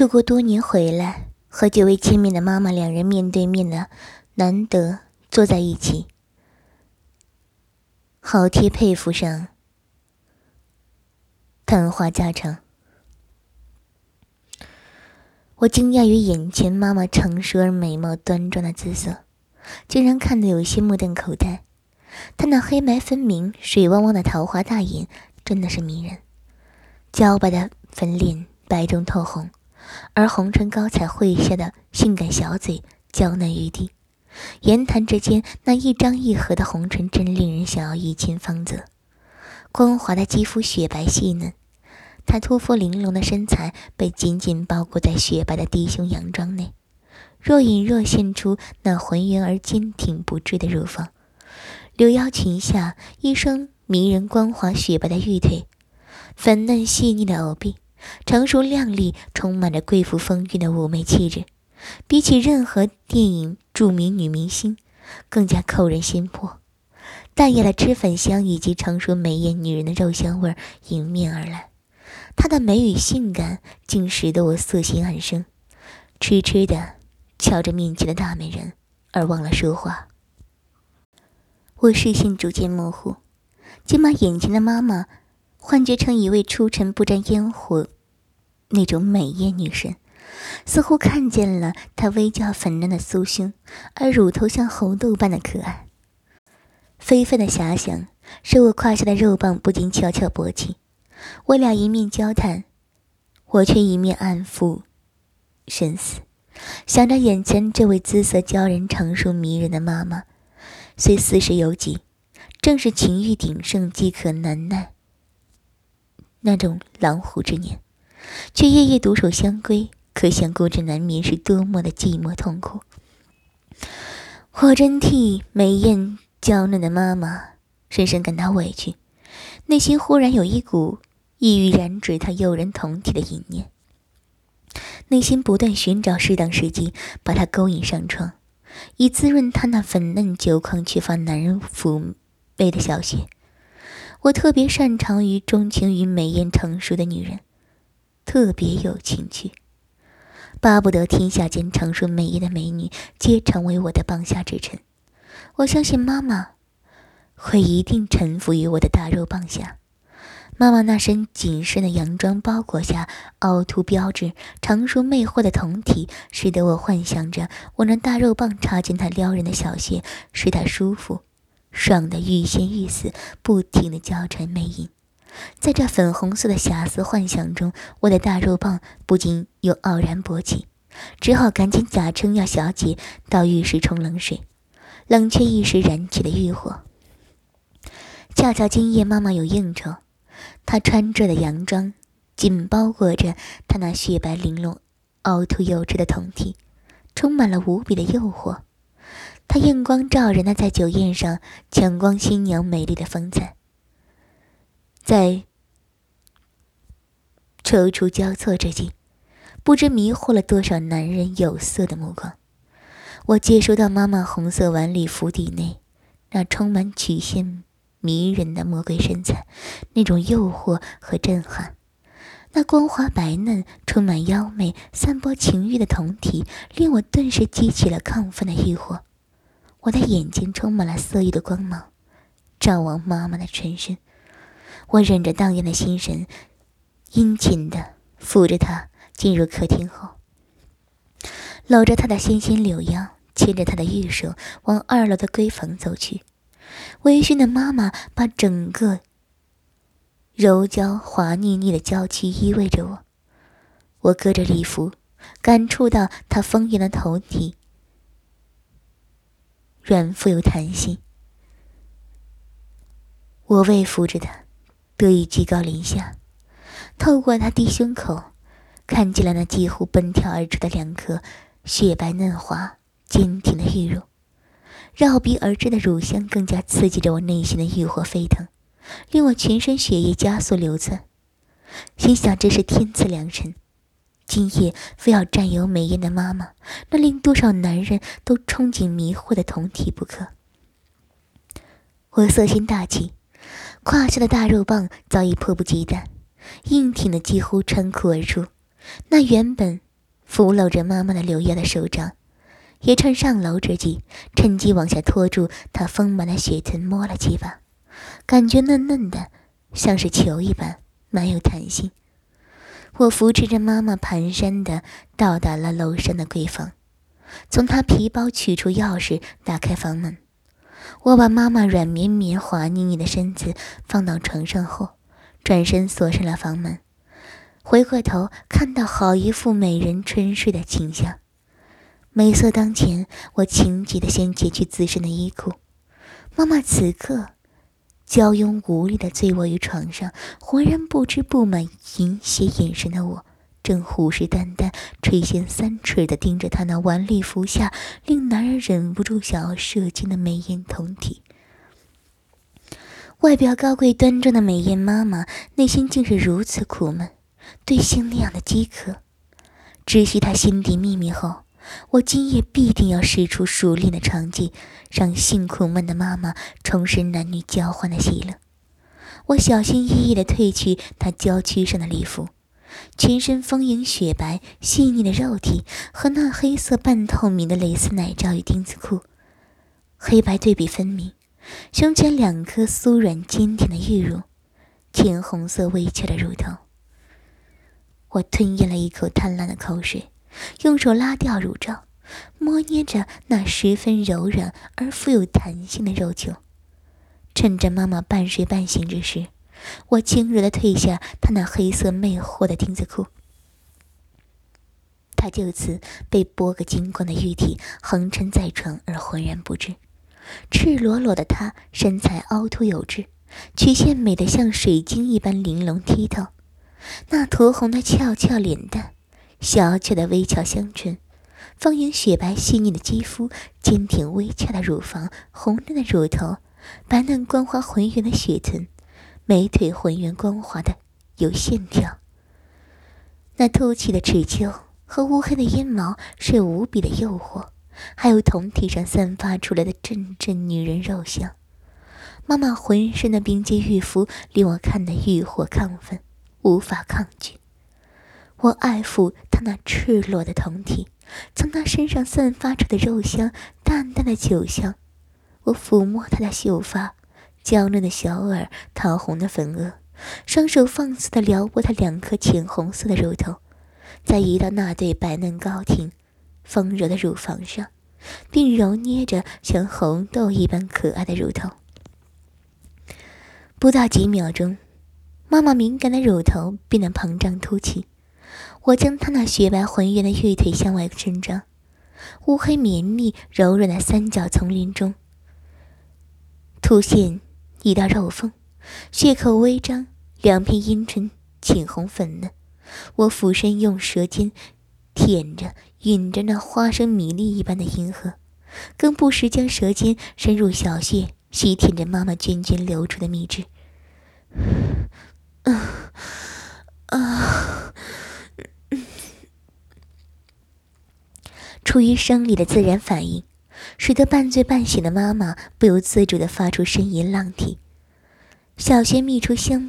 出国多年回来，和久未见面的妈妈两人面对面的，难得坐在一起，好贴佩服上谈话家常。我惊讶于眼前妈妈成熟而美貌端庄的姿色，竟然看得有些目瞪口呆。她那黑白分明、水汪汪的桃花大眼，真的是迷人。娇白的粉脸，白中透红，而红唇高彩绘下的性感小嘴，娇嫩欲滴。言谈之间，那一张一合的红唇，真令人想要一亲芳泽。光滑的肌肤，雪白细嫩。她托夫玲珑的身材被紧紧包裹在雪白的低胸洋装内，若隐若现出那浑圆而坚挺不坠的乳房。柳腰裙下，一双迷人光滑雪白的玉腿，粉嫩细腻的藕臂，成熟靓丽，充满着贵妇风韵的妩媚气质，比起任何电影著名女明星，更加扣人心魄。淡雅的脂粉香以及成熟美艳女人的肉香味迎面而来。她的美与性感，竟使得我色心暗生，痴痴的瞧着面前的大美人，而忘了说话。我视线逐渐模糊，竟把眼前的妈妈幻觉成一位出尘不沾烟火那种美艳女神，似乎看见了她微娇粉嫩的酥胸，而乳头像红豆般的可爱。非分的遐想，使我胯下的肉棒不禁悄悄勃起。我俩一面交谈，我却一面暗抚深思，想着眼前这位姿色娇人、成熟迷人的妈妈，虽四十有几，正是情欲鼎盛、饥渴难耐那种狼虎之年，却夜夜独守相归，可想孤枕难眠是多么的寂寞痛苦。我真替美艳娇嫩的妈妈深深感到委屈，内心忽然有一股。意欲染指她诱人酮体的淫念，内心不断寻找适当时机，把她勾引上床，以滋润她那粉嫩久旷、缺乏男人抚慰的小穴。我特别擅长于钟情于美艳成熟的女人，特别有情趣，巴不得天下间成熟美艳的美女皆成为我的棒下之臣。我相信妈妈会一定臣服于我的大肉棒下。妈妈那身紧身的洋装包裹下凹凸标志、成熟魅惑的酮体，使得我幻想着我那大肉棒插进她撩人的小穴，使她舒服，爽得欲仙欲死，不停的娇嗔媚淫。在这粉红色的遐思幻想中，我的大肉棒不禁又傲然勃起，只好赶紧假称要小姐到浴室冲冷水，冷却一时燃起的欲火。恰巧今夜妈妈有应酬。她穿着的洋装，紧包裹着她那雪白玲珑、凹凸有致的酮体，充满了无比的诱惑。他映光照人的在酒宴上抢光新娘美丽的风采，在踌躇交错之际，不知迷惑了多少男人有色的目光。我接收到妈妈红色晚礼服底内那充满曲线。迷人的魔鬼身材，那种诱惑和震撼，那光滑白嫩、充满妖媚、散播情欲的酮体，令我顿时激起了亢奋的欲火。我的眼睛充满了色欲的光芒，照望妈妈的全身。我忍着荡漾的心神，殷勤地扶着她进入客厅后，搂着她的纤纤柳腰，牵着她的玉手，往二楼的闺房走去。微醺的妈妈把整个柔焦滑腻腻的娇躯依偎着我，我隔着礼服感触到她丰盈的头体，软富有弹性。我微扶着她，得以居高临下，透过她低胸口，看见了那几乎奔跳而出的两颗雪白嫩滑、坚挺的玉肉。绕鼻而至的乳香更加刺激着我内心的欲火沸腾，令我全身血液加速流窜。心想：这是天赐良辰，今夜非要占有美艳的妈妈，那令多少男人都憧憬迷惑的酮体不可。我色心大起，胯下的大肉棒早已迫不及待，硬挺的几乎穿裤而出。那原本扶搂着妈妈的柳腰的手掌。也趁上楼之际，趁机往下拖住她丰满的雪臀，摸了几把，感觉嫩嫩的，像是球一般，蛮有弹性。我扶持着妈妈，蹒跚的到达了楼上的闺房，从她皮包取出钥匙，打开房门。我把妈妈软绵绵、滑腻腻的身子放到床上后，转身锁上了房门。回过头，看到好一副美人春睡的景象。美色当前，我情急的先解去自身的衣裤。妈妈此刻娇慵无力的醉卧于床上，浑然不知布满淫邪眼神的我，正虎视眈眈、垂涎三尺的盯着她那顽力服下、令男人忍不住想要射精的美艳酮体。外表高贵端庄的美艳妈妈，内心竟是如此苦闷，对性那样的饥渴。知悉她心底秘密后。我今夜必定要使出熟练的长技，让性苦闷的妈妈重拾男女交欢的喜乐。我小心翼翼地褪去她娇躯上的礼服，全身丰盈雪白、细腻的肉体和那黑色半透明的蕾丝奶罩与丁字裤，黑白对比分明。胸前两颗酥软坚挺的玉乳，浅红色微翘的乳头。我吞咽了一口贪婪的口水。用手拉掉乳罩，摸捏着那十分柔软而富有弹性的肉球。趁着妈妈半睡半醒之时，我轻柔地褪下她那黑色魅惑的丁字裤。她就此被剥个精光的玉体横沉在床而浑然不知。赤裸裸的她，身材凹凸有致，曲线美得像水晶一般玲珑剔透。那酡红的翘翘脸蛋。小巧的微翘香唇，丰盈雪白细腻的肌肤，坚挺微翘的乳房，红润的乳头，白嫩光滑浑圆的雪臀，美腿浑圆光滑的有线条。那凸起的齿丘和乌黑的阴毛是无比的诱惑，还有酮体上散发出来的阵阵女人肉香。妈妈浑身的冰肌玉肤令我看得欲火亢奋，无法抗拒。我爱抚他那赤裸的胴体，从他身上散发出的肉香、淡淡的酒香。我抚摸他的秀发、娇嫩的小耳、桃红的粉额，双手放肆地撩拨他两颗浅红色的乳头，再移到那对白嫩高挺、丰柔的乳房上，并揉捏着像红豆一般可爱的乳头。不到几秒钟，妈妈敏感的乳头变得膨胀凸起。我将她那雪白浑圆的玉腿向外伸张，乌黑绵密柔软的三角丛林中，凸现一道肉缝，血口微张，两片阴唇浅红粉嫩。我俯身用舌尖舔着、吮着那花生米粒一般的阴核，更不时将舌尖伸入小穴，吸舔着妈妈涓涓流出的蜜汁。啊 啊！出于生理的自然反应，使得半醉半醒的妈妈不由自主地发出呻吟浪啼，小轩泌出香喷。